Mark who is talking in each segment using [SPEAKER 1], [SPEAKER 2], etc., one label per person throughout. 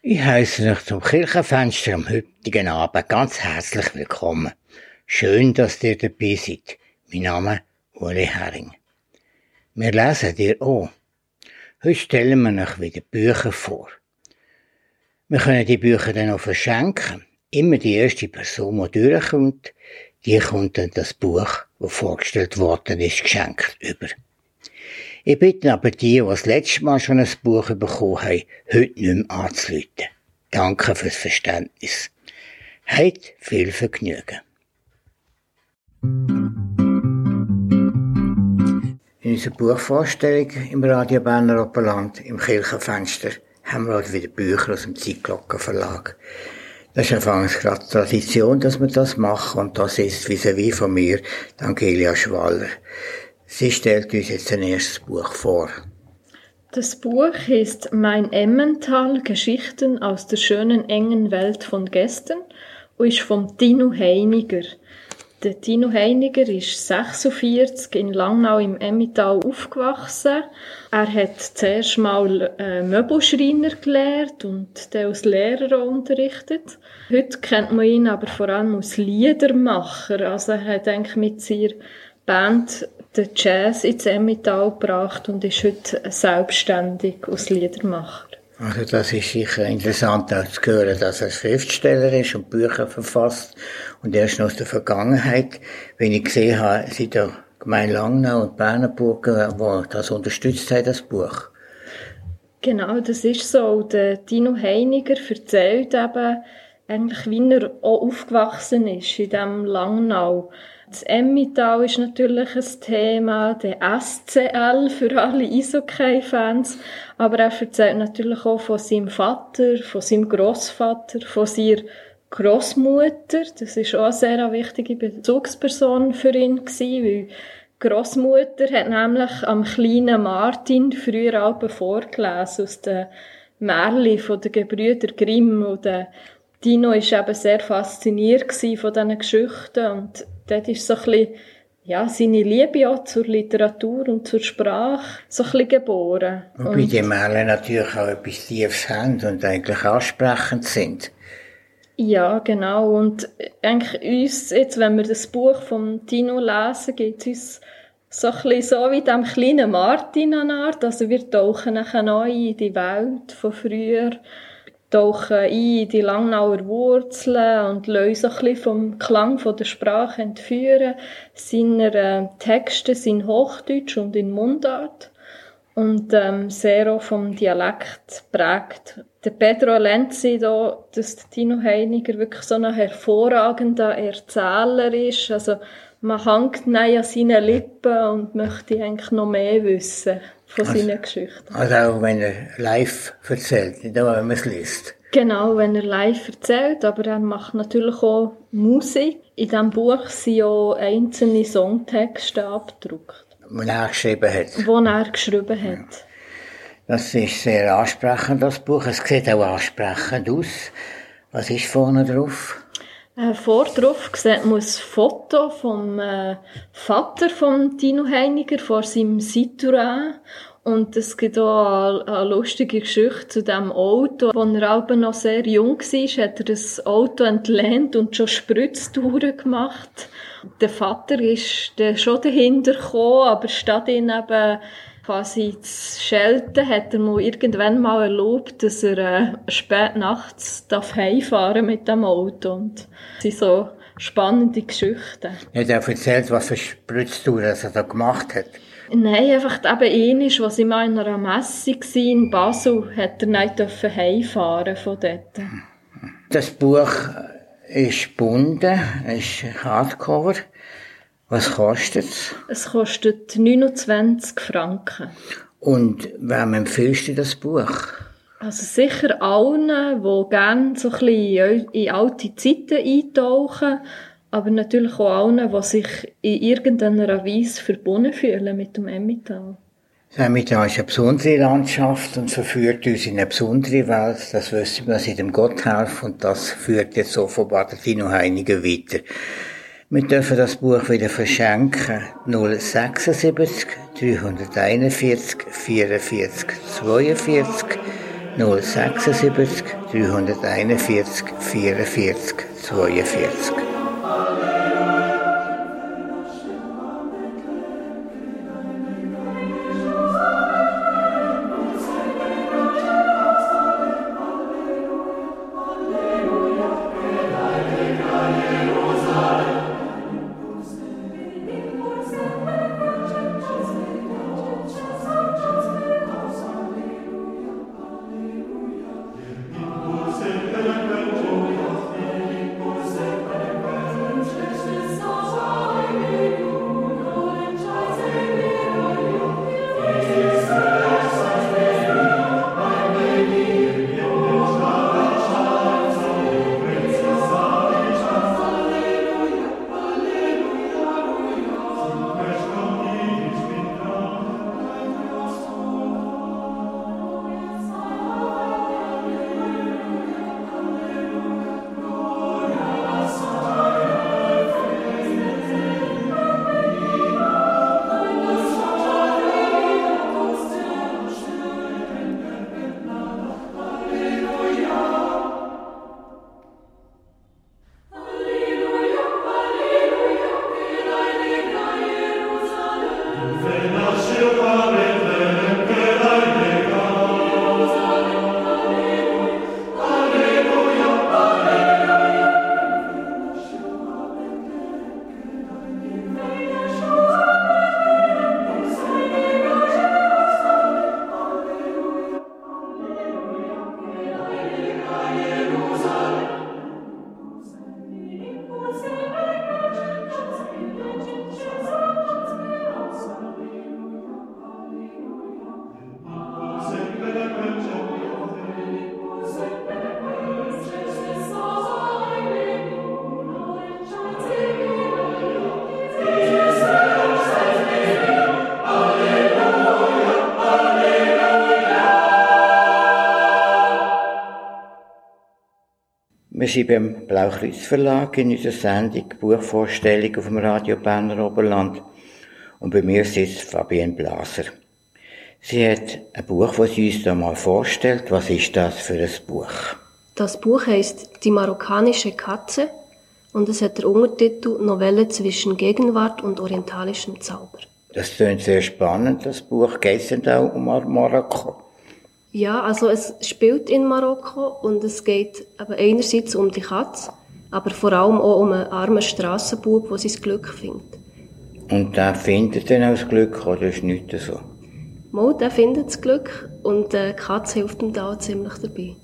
[SPEAKER 1] Ich heiße euch zum Kirchenfenster am heutigen Abend ganz herzlich willkommen. Schön, dass ihr dabei seid. Mein Name ist Uli Hering. Wir lesen dir auch. Heute stellen wir euch wieder Bücher vor. Wir können die Bücher dann auch verschenken. Immer die erste Person, die durchkommt, die kommt dann das Buch, das vorgestellt worden ist, geschenkt über. Ich bitte aber die, die das letzte Mal schon ein Buch bekommen haben, heute nicht mehr anzuleiten. Danke fürs Verständnis. Heute viel Vergnügen. In unserer Buchvorstellung im Radio Berner Oberland, im Kirchenfenster, haben wir heute wieder Bücher aus dem Zeitglockenverlag. Das ist anfangs gerade Tradition, dass wir das machen, und das ist vis-à-vis von mir, Angelia Schwaller. Sie stellt uns jetzt ein erstes Buch vor.
[SPEAKER 2] Das Buch heißt Mein Emmental, Geschichten aus der schönen engen Welt von gestern und ist von Tino Heiniger. Der Tino Heiniger ist 46 in Langnau im Emmental aufgewachsen. Er hat zuerst mal äh, Möbelschreiner gelernt und dann als Lehrer unterrichtet. Heute kennt man ihn aber vor allem als Liedermacher. Also er hat eigentlich mit seiner Band den Jazz ins Emmental gebracht und ist heute selbstständig als Liedermacher.
[SPEAKER 1] Also das ist sicher interessant auch zu hören, dass er Schriftsteller ist und Bücher verfasst und erst aus der Vergangenheit, wenn ich gesehen habe, sind da Gemeinde Langnau und Bernerburger, die das unterstützt haben, das Buch.
[SPEAKER 2] Genau, das ist so. Der Dino Heiniger erzählt eben eigentlich, wie er auch aufgewachsen ist in diesem Langnau. Das Emmental ist natürlich ein Thema, der SCL für alle Eishockey-Fans, aber er erzählt natürlich auch von seinem Vater, von seinem Großvater, von seiner Großmutter. Das ist auch eine sehr wichtige Bezugsperson für ihn gewesen, weil Großmutter hat nämlich am kleinen Martin früher Alben vorgelesen aus den Märchen von den Gebrüder Grimm. Und Dino ist eben sehr fasziniert von diesen Geschichten. Und dort ist so ein bisschen, ja, seine Liebe auch zur Literatur und zur Sprache so ein bisschen geboren.
[SPEAKER 1] Wobei die Märchen natürlich auch etwas Tiefes haben und eigentlich ansprechend sind.
[SPEAKER 2] Ja, genau. Und eigentlich uns, jetzt, wenn wir das Buch von Tino lesen, geht es uns so ein so wie dem kleinen Martin an Art. Also wir tauchen nachher neu in die Welt von früher tauchen ein in die Langnauer Wurzeln und lösen ein bisschen vom Klang der Sprache entführen. Seine äh, Texte sind Hochdeutsch und in Mundart und ähm, sehr auch vom Dialekt prägt. Der Pedro Lenzi da, dass Tino Heiniger wirklich so ein hervorragender Erzähler ist. Also man hängt an seinen Lippen und möchte eigentlich noch mehr wissen von also, seinen Geschichten.
[SPEAKER 1] Also auch wenn er live erzählt, nicht nur wenn man es liest.
[SPEAKER 2] Genau, wenn er live erzählt, aber er macht natürlich auch Musik. In diesem Buch sind auch einzelne Songtexte abgedruckt.
[SPEAKER 1] Die er geschrieben hat.
[SPEAKER 2] Die er geschrieben hat. Ja.
[SPEAKER 1] Das ist sehr ansprechend, das Buch. Es sieht auch ansprechend aus. Was ist vorne drauf?
[SPEAKER 2] Äh, vor drauf sieht man ein Foto vom äh, Vater von Tino Heiniger vor seinem Citroën und es gibt auch eine, eine lustige Geschichte zu dem Auto. Als er aber noch sehr jung war, hat er das Auto entlehnt und schon Spritztouren gemacht. Der Vater ist dann schon dahinter gekommen, aber statt ihn eben quasi zu schelten, hat er mir irgendwann mal erlaubt, dass er äh, spät nachts darf heimfahren mit dem Auto. Und das sind so spannende Geschichten.
[SPEAKER 1] Hat er erzählt, was für Spritztouren er da gemacht hat?
[SPEAKER 2] Nein, einfach eben ähnlich, was ich mal in einer Messe war in Basel, hat er nicht heimfahren von dort.
[SPEAKER 1] Das Buch ist gebunden, ist Hardcover. Was kostet es?
[SPEAKER 2] Es kostet 29 Franken.
[SPEAKER 1] Und wem empfiehlst du das Buch?
[SPEAKER 2] Also sicher allen, die gerne so ein bisschen in alte Zeiten eintauchen aber natürlich auch allen, die sich in irgendeiner Weise verbunden fühlen mit dem Emmental.
[SPEAKER 1] Das Emmental ist eine besondere Landschaft und verführt uns in eine besondere Welt. Das wissen wir seit dem Gotthelf und das führt jetzt offenbar der Tino Heiniger weiter. Wir dürfen das Buch wieder verschenken. 076 341 44 42 076 341 44 42. sind beim Blaukreuz Verlag in unserer Sendung Buchvorstellung auf dem Radio Berner Oberland. Und bei mir sitzt Fabienne Blaser. Sie hat ein Buch, das sie uns da mal vorstellt. Was ist das für ein Buch?
[SPEAKER 3] Das Buch heißt Die marokkanische Katze und es hat den Untertitel Novelle zwischen Gegenwart und orientalischem Zauber.
[SPEAKER 1] Das klingt sehr spannend, das Buch. Geht es denn auch um Marokko?
[SPEAKER 3] Ja, also es spielt in Marokko und es geht aber einerseits um die Katze, aber vor allem auch um einen armen Strassenbub, der sein Glück findet.
[SPEAKER 1] Und der findet dann auch das Glück, oder ist nicht so?
[SPEAKER 3] Mal, der findet das Glück und die Katze hilft ihm da auch ziemlich dabei.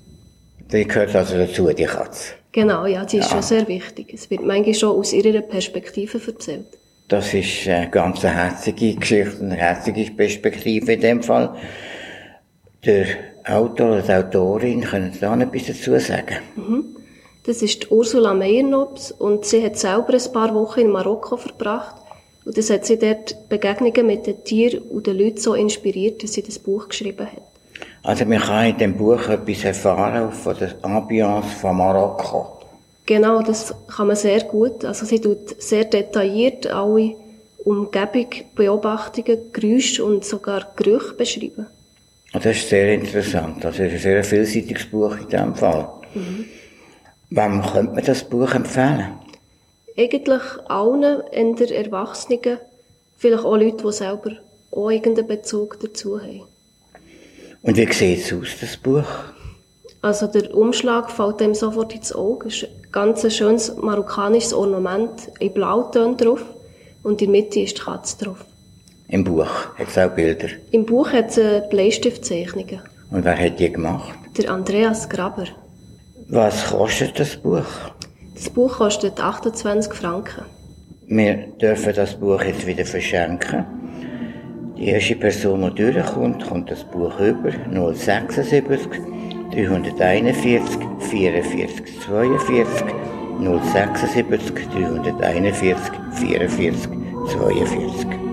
[SPEAKER 1] Die gehört also dazu, die Katze?
[SPEAKER 3] Genau, ja, die ist ja. schon sehr wichtig. Es wird manchmal schon aus ihrer Perspektive erzählt.
[SPEAKER 1] Das ist eine ganz herzige Geschichte, eine herzige Perspektive in dem Fall. Der Autor oder die Autorin, können Sie da etwas dazu sagen?
[SPEAKER 3] Mhm. Das ist Ursula Meyernops und sie hat selber ein paar Wochen in Marokko verbracht und das hat sie dort Begegnungen mit den Tieren und den Leuten so inspiriert, dass sie das Buch geschrieben hat.
[SPEAKER 1] Also man kann in dem Buch etwas erfahren von der Ambiance von Marokko.
[SPEAKER 3] Genau, das kann man sehr gut. Also sie tut sehr detailliert alle Umgebung, Beobachtungen, Geräusche und sogar Gerüche beschreiben.
[SPEAKER 1] Das ist sehr interessant. Das ist ein sehr vielseitiges Buch in diesem Fall. Mhm. Wem könnte man das Buch empfehlen?
[SPEAKER 3] Eigentlich allen in der Erwachsenen, vielleicht auch Leute, die selber auch irgendeinen Bezug dazu haben.
[SPEAKER 1] Und wie sieht es aus, das Buch?
[SPEAKER 3] Also der Umschlag fällt dem sofort ins Auge. Es ist ein ganz schönes marokkanisches Ornament in Blauton drauf und in der Mitte ist die Katze drauf.
[SPEAKER 1] Im Buch hat es auch Bilder.
[SPEAKER 3] Im Buch hat es äh, Bleistiftzeichnungen.
[SPEAKER 1] Und wer hat die gemacht?
[SPEAKER 3] Der Andreas Graber.
[SPEAKER 1] Was kostet das Buch?
[SPEAKER 3] Das Buch kostet 28 Franken.
[SPEAKER 1] Wir dürfen das Buch jetzt wieder verschenken. Die erste Person, die durchkommt, kommt das Buch über 076 341 44 42 076 341 44 42.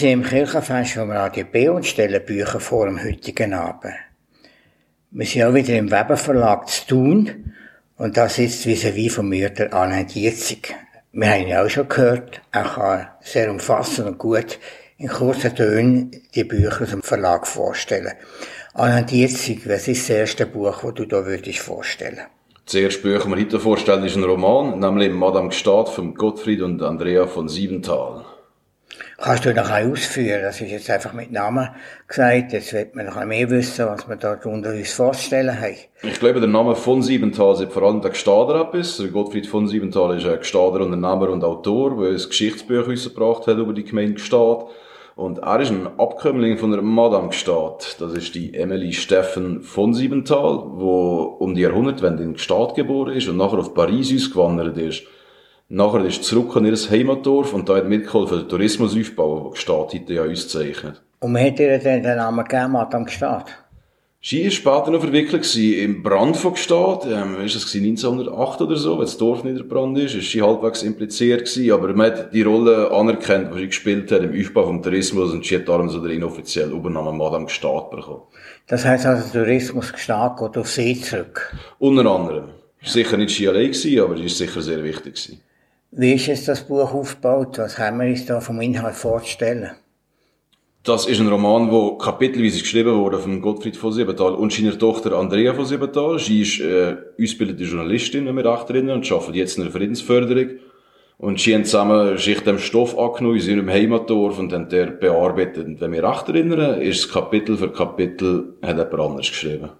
[SPEAKER 1] sind im Kirchenfest vom Radio B und stellen Bücher vor am heutigen Abend. Wir sind auch wieder im Weber Verlag zu tun und da sitzt vis-à-vis vom Mörder Alain Dietzig. Wir haben ihn auch schon gehört. Er kann sehr umfassend und gut in kurzen Tönen die Bücher aus dem Verlag vorstellen. Alain Dietzig, was ist das erste Buch, das du da würdest vorstellen?
[SPEAKER 4] Das erste Buch, das wir heute vorstellen, ist ein Roman, nämlich Madame Gstaad von Gottfried und Andrea von Siebenthal.
[SPEAKER 1] Kannst du noch ausführen? Das ist jetzt einfach mit Namen gesagt. Jetzt wird man noch mehr wissen, was wir da unter uns vorstellen haben.
[SPEAKER 4] Ich glaube, der Name von Siebenthal sagt vor allem der Gestader etwas. Gottfried von Siebenthal ist ein Gestader Unternehmer und Autor, der ein Geschichtsbuch rausgebracht hat über die Gemeinde Gstaad. Und er ist ein Abkömmling von der Madame Gstaad. Das ist die Emily Steffen von Siebenthal, wo um die Jahrhundertwende in Gstaad geboren ist und nachher auf Paris ausgewandert ist. Nachher ist zurück an ihr Heimatdorf und da hat mitgeholfen, den Tourismus aufbauen, den Gstaad heute ja auszeichnet.
[SPEAKER 1] Und wie hat ihr denn den Namen gegeben, Madame Gstaad?
[SPEAKER 4] Sie war später noch verwickelt im Brand von Gstaad. Ähm, ist das 1908 oder so, wenn das Dorf niederbrannt ist, ist sie halbwegs impliziert gewesen, aber man hat die Rolle anerkannt, die sie gespielt hat im Aufbau vom Tourismus und sie hat darum so den inoffiziellen Übernamen Madame Gstaad bekommen.
[SPEAKER 1] Das heisst also, Tourismus Gstaad geht auf sie zurück?
[SPEAKER 4] Unter anderem. Ist sicher nicht sie allein gewesen, aber sie ist sicher sehr wichtig gewesen.
[SPEAKER 1] Wie ist jetzt das Buch aufgebaut? Was haben wir uns da vom Inhalt vorzustellen?
[SPEAKER 4] Das ist ein Roman, wo kapitelweise geschrieben wurde von Gottfried von Siebenthal und seiner Tochter Andrea von Siebenthal. Sie ist äh, ausgebildete Journalistin, wenn wir recht erinnern, und arbeitet jetzt in der Friedensförderung. Und sie haben zusammen sich dem Stoff angenommen in ihrem Heimatdorf und haben der bearbeitet. Und wenn wir recht erinnern, ist das Kapitel für Kapitel hat jemand anders geschrieben.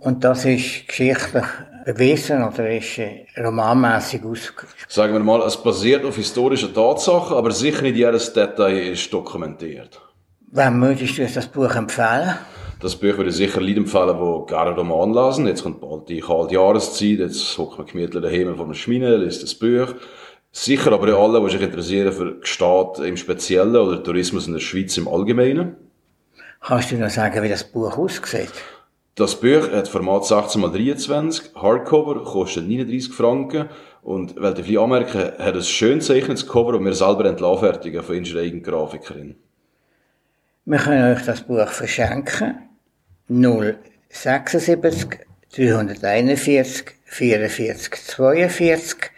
[SPEAKER 1] Und das ist geschichtlich bewiesen oder ist äh, romanmässig ausgeführt?
[SPEAKER 4] Sagen wir mal, es basiert auf historischen Tatsachen, aber sicher nicht jedes Detail ist dokumentiert.
[SPEAKER 1] Wem würdest du das Buch empfehlen?
[SPEAKER 4] Das Buch würde ich sicher Leuten empfehlen, die gerne Roman lesen. Jetzt kommt bald die kalte Jahreszeit, jetzt hockt man gemütlich daheim vor dem Schmine, liest das Buch. Sicher aber alle, die sich interessieren für Staat im Speziellen oder Tourismus in der Schweiz im Allgemeinen.
[SPEAKER 1] Kannst du noch sagen, wie das Buch aussieht?
[SPEAKER 4] Das Buch hat Format 16x23, Hardcover, kostet 39 Franken und, weil ich anmerken, hat ein schön zeichnetes Cover, und wir selber entlarfertigen von unserer eigenen Grafikerin.
[SPEAKER 1] Wir können euch das Buch verschenken. 076 341 44 42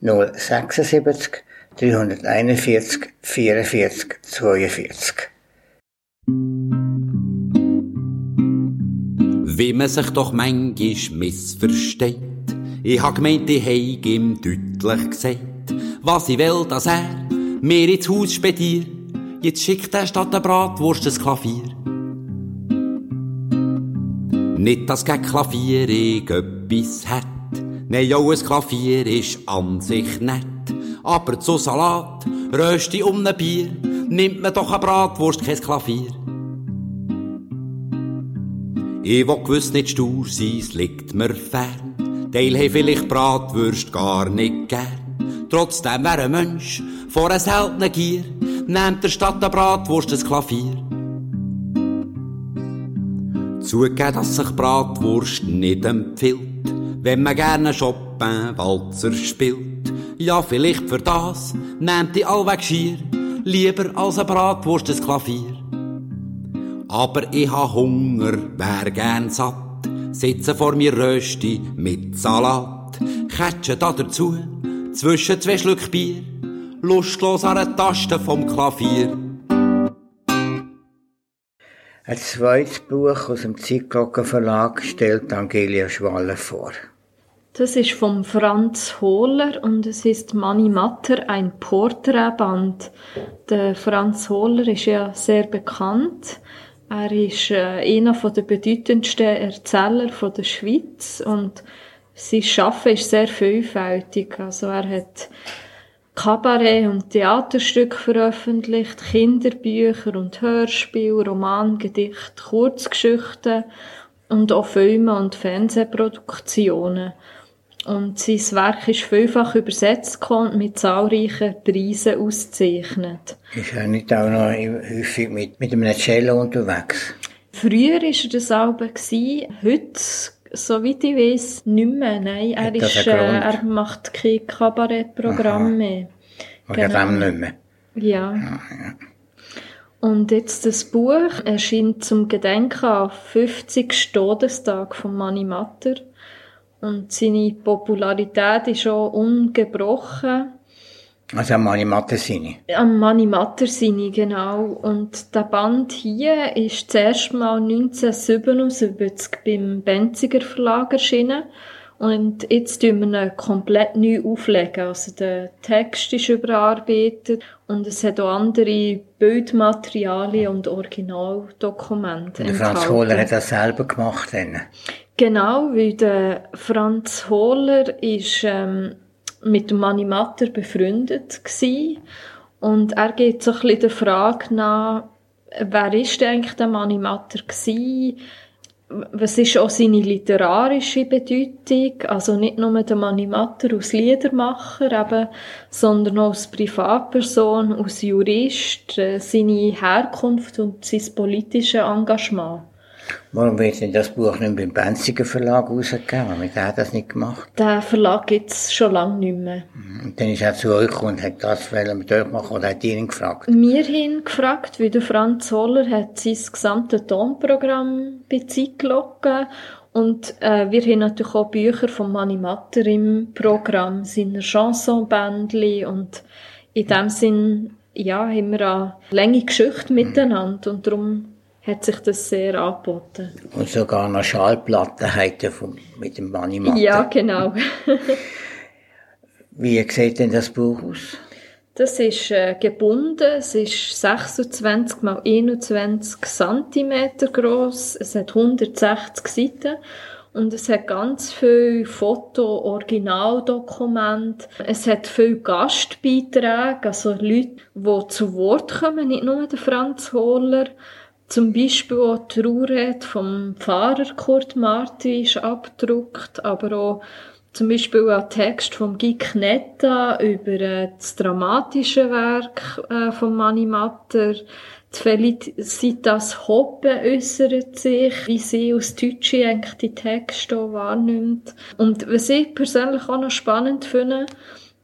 [SPEAKER 1] 076 341 44 42
[SPEAKER 5] Wie man sich doch manchmal missversteht. Ich hab gemeint, ich heig ihm deutlich gesagt, was ich will, dass er mir ins Haus spediert. Jetzt schickt er statt der Bratwurst ein Klavier. Nicht, dass kein Klavier ich etwas hat. Nein, auch ein Klavier ist an sich nett. Aber zu Salat, Rösti um ein Bier, nimmt man doch eine Bratwurst, kein Klavier. Ich will gewiss nicht stur sein, es liegt mir fern. Teil he vielleicht Bratwürst gar nicht gern. Trotzdem wär ein Mensch vor einer seltenen Gier, nehmt der Stadt der Bratwurst ein Klavier. Zugeben, dass sich Bratwurst nicht empfiehlt, wenn man gerne Chopin-Walzer spielt. Ja, vielleicht für das nehmt die allweg schier, lieber als ein Bratwurst ein Klavier. Aber ich ha Hunger, wär gern satt, sitze vor mir Rösti mit Salat, Kätsche da dazu, zwischen zwei Schluck Bier, lustlos an der Taste vom Klavier.
[SPEAKER 1] Ein zweites Buch aus dem Zeitglocken Verlag stellt Angelia Schwaller vor.
[SPEAKER 2] Das ist vom Franz Hohler und es ist Mani Matter, ein Porträtband. Der Franz Hohler ist ja sehr bekannt. Er ist äh, einer der bedeutendsten Erzähler der Schweiz und sein Schaffen ist sehr vielfältig. Also er hat Kabarett- und Theaterstücke veröffentlicht, Kinderbücher und Hörspiele, Roman, Gedichte, Kurzgeschichten und auch Filme und Fernsehproduktionen. Und sein Werk ist vielfach übersetzt und mit zahlreichen Preisen ausgezeichnet.
[SPEAKER 1] Ist er nicht auch noch häufig mit, mit einem Cello unterwegs?
[SPEAKER 2] Früher war er das Album, heute, soweit ich weiß, nicht mehr. Nein, er, ist, äh, er macht kein Kabarettprogramm mehr.
[SPEAKER 1] Oder genau. dem nicht mehr?
[SPEAKER 2] Ja. ja, ja. Und jetzt das Buch erscheint zum Gedenken an 50. Todestag von Mani Matter. Und seine Popularität ist schon ungebrochen.
[SPEAKER 1] Also am Mani Matter Sini.
[SPEAKER 2] Am Mani Matter Sini, genau. Und der Band hier ist zuerst mal 1977 beim Benziger Verlag erschienen. Und jetzt tun wir ihn komplett neu auflegen. Also der Text ist überarbeitet und es hat auch andere Bildmaterialien und Originaldokumente.
[SPEAKER 1] Und der Franz Hohler hat das selber gemacht. Dann.
[SPEAKER 2] Genau, weil der Franz Hohler ist ähm, mit dem Mani Matter befreundet gewesen. und er geht so ein bisschen der Frage nach, wer ist eigentlich der Mani Matter gewesen? was ist auch seine literarische Bedeutung? Also nicht nur der Mani Matter als Liedermacher, eben, sondern auch als Privatperson, als Jurist, äh, seine Herkunft und sein politisches Engagement.
[SPEAKER 1] Warum wird denn das Buch nicht beim Benziger Verlag rausgegeben? Warum hat das nicht gemacht?
[SPEAKER 2] Der Verlag gibt es schon lange nicht mehr.
[SPEAKER 1] Und dann ist er zu euch und hat das mit euch machen oder hat ihn gefragt?
[SPEAKER 2] Wir haben ihn gefragt, weil der Franz Holler hat sein gesamtes Tonprogramm bei Zeitglocken und äh, wir haben natürlich auch Bücher von Mani Matter im Programm, seiner Chansonbändli und in dem Sinn ja, haben wir eine lange Geschichte miteinander und darum hat sich das sehr angeboten.
[SPEAKER 1] Und sogar noch Schallplatten heute mit dem Manimatte.
[SPEAKER 2] Ja, genau.
[SPEAKER 1] Wie sieht denn das Buch aus?
[SPEAKER 2] Das ist äh, gebunden. Es ist 26 mal 21 cm groß. Es hat 160 Seiten. Und es hat ganz viele Foto, Originaldokumente. Es hat viele Gastbeiträge, also Leute, die zu Wort kommen, nicht nur der Franz Hohler. Zum Beispiel auch die Trauerrede vom Pfarrer Kurt Marti ist abgedruckt, aber auch zum Beispiel ein Text vom Guy Knetta über äh, das dramatische Werk äh, von Mani Matter. Die Felicitas Hoppe äußert sich, wie sie aus Deutsche eigentlich die Texte wahrnimmt. Und was ich persönlich auch noch spannend finde,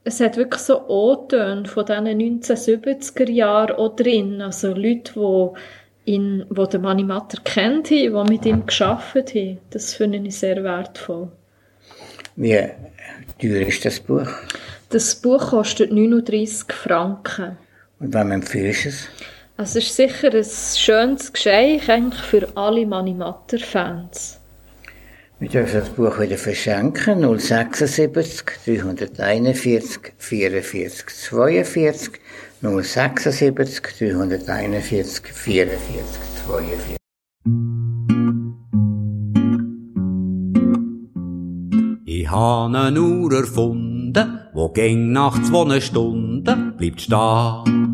[SPEAKER 2] es hat wirklich so O-Töne von diesen 1970er Jahren auch drin. Also Leute, die ihn, wo der Mani Matter kennt, die mit ihm geschafft haben. Das finde ich sehr wertvoll.
[SPEAKER 1] Wie teuer ist das Buch?
[SPEAKER 2] Das Buch kostet 39 Franken.
[SPEAKER 1] Und wem empfiehlst du es?
[SPEAKER 2] Es ist sicher ein schönes Geschenk eigentlich für alle Mani Matter Fans.
[SPEAKER 1] Wir dürfen das Buch wieder verschenken. 076 341 44 42 076 341 44 42.
[SPEAKER 5] Ich habe eine Uhr erfunden, wo ging nach zwei Stunden bleibt stehen.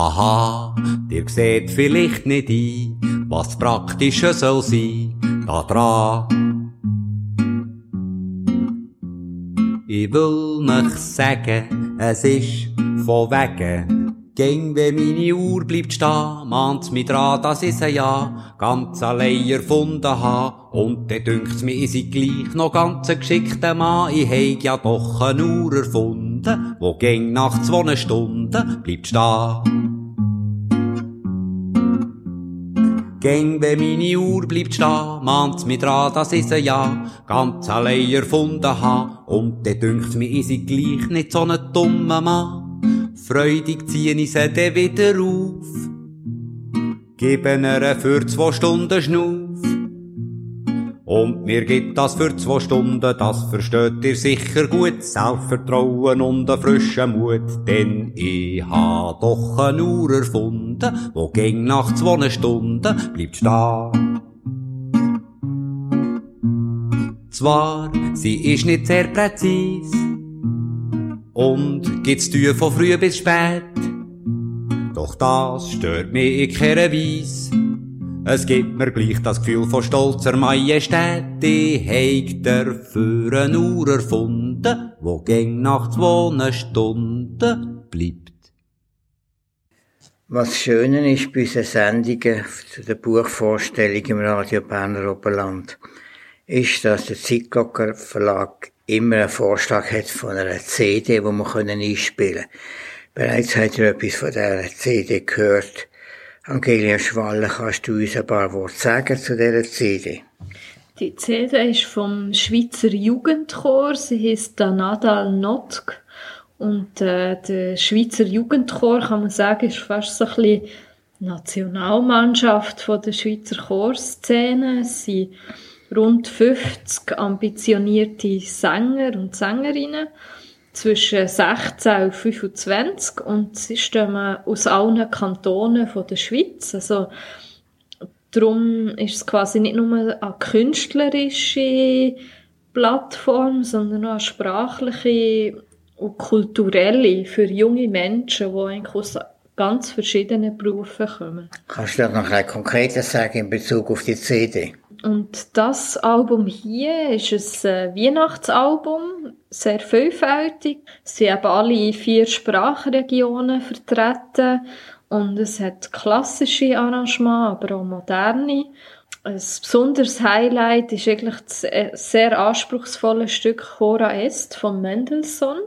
[SPEAKER 5] Aha, dir seht vielleicht nicht ein, was praktischer soll sein, da dran. Ich will mich sagen, es ist von wegen. Ging, wenn meine Uhr bleibt stehen, mahnt's mich dran, dass ich sie ja ganz allein erfunden ha. Und dann dünkt's mir, ich sei gleich noch ganz ein geschickter Mann. Ich heig ja doch eine Uhr erfunden, wo ging nach zwei Stunden bleibt stehen. Gäng, wenn meine Uhr bleibt stehen, mahnt's mich dran, dass ich sie ja ganz allein erfunden ha. Und dann dünkt's mir, ich sei gleich nicht so ein dummer Mann. Freudig zieh ich sie dann wieder auf. Geben ihr für zwei Stunden Schnuff. Und mir gibt das für zwei Stunden, das versteht ihr sicher gut. Selbstvertrauen und einen frischen Mut, denn ich ha doch eine Uhr erfunden, wo ging nach zwei Stunden bleibt stehen. Zwar, sie ist nicht sehr präzis und gibt's Tür von früh bis spät. Doch das stört mich in keiner Weise. Es gibt mir gleich das Gefühl von stolzer Majestät. Ich heig dafür eine Uhr erfunden, wo gäng nach zwei Stunden bleibt.
[SPEAKER 1] Was Schöne ist bei unseren Sendungen zu der Buchvorstellung im Radio Berner Oberland, ist, dass der Zeitglocker Verlag immer einen Vorschlag hat von einer CD, wir einspielen können. Bereits habt ihr etwas von dieser CD gehört. Angelia Schwalle, kannst du uns ein paar Worte sagen zu dieser CD?
[SPEAKER 2] Die CD ist vom Schweizer Jugendchor. Sie heißt Nadal Notk. Und äh, der Schweizer Jugendchor, kann man sagen, ist fast so ein bisschen Nationalmannschaft von der Schweizer Chorszene. Sind rund 50 ambitionierte Sänger und Sängerinnen zwischen 16 und 25 und sie stammen aus allen Kantonen von der Schweiz. Also darum ist es quasi nicht nur eine künstlerische Plattform, sondern auch eine sprachliche und kulturelle für junge Menschen, die eigentlich aus ganz verschiedenen Berufen kommen.
[SPEAKER 1] Kannst du noch ein konkretes sagen in Bezug auf die CD?
[SPEAKER 2] Und das Album hier ist ein äh, Weihnachtsalbum, sehr vielfältig. Es sind eben alle vier Sprachregionen vertreten und es hat klassische Arrangements, aber auch moderne. Ein besonderes Highlight ist eigentlich das äh, sehr anspruchsvolle Stück Chora Est von Mendelssohn.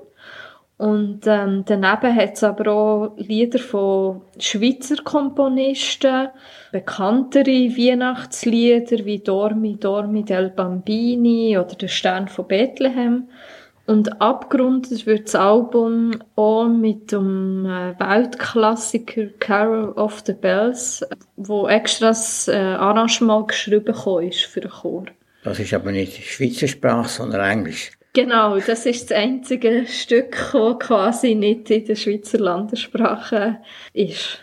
[SPEAKER 2] Und ähm, daneben hat es aber auch Lieder von Schweizer Komponisten, bekanntere Weihnachtslieder wie Dormi, Dormi del Bambini oder Der Stern von Bethlehem. Und abgerundet wird das Album auch mit dem äh, Weltklassiker Carol of the Bells, wo extra das äh, Arrangement geschrieben ist für den Chor.
[SPEAKER 1] Das ist aber nicht Schweizer Sprache, sondern Englisch.
[SPEAKER 2] Genau, das ist das einzige Stück, das quasi nicht in der Schweizer Landessprache ist.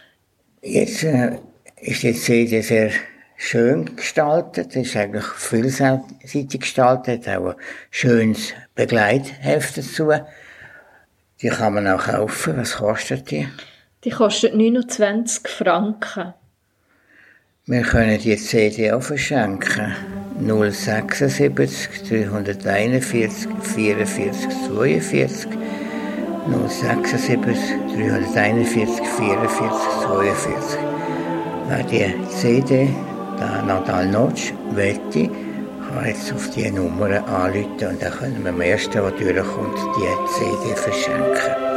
[SPEAKER 1] Jetzt äh, ist die CD sehr schön gestaltet, ist eigentlich vielseitig gestaltet, auch ein schönes Begleitheft dazu. Die kann man auch kaufen. Was kostet die?
[SPEAKER 2] Die kostet 29 Franken.
[SPEAKER 1] Wir können die CD auch verschenken. 076 341 44 42 076 341 44 42 Wer die CD, der Nadal Notch, wette, kann jetzt auf diese Nummer anrufen und dann können wir am ersten, der durchkommt, die CD verschenken.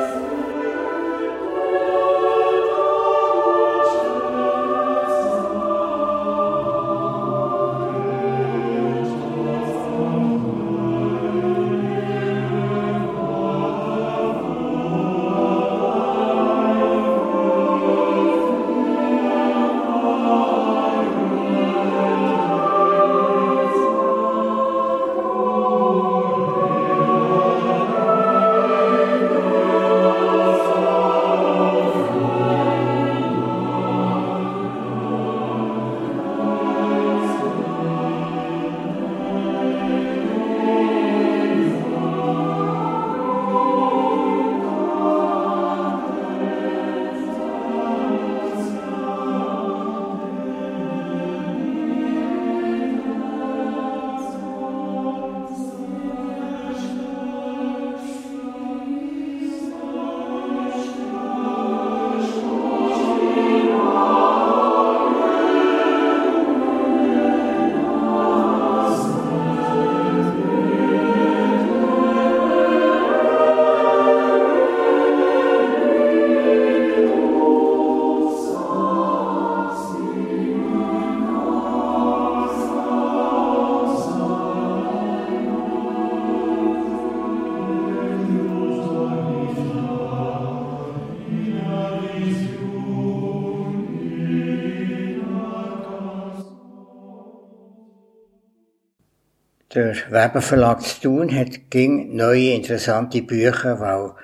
[SPEAKER 1] Der Weber Verlag zu tun hat ging neue interessante Bücher, die auch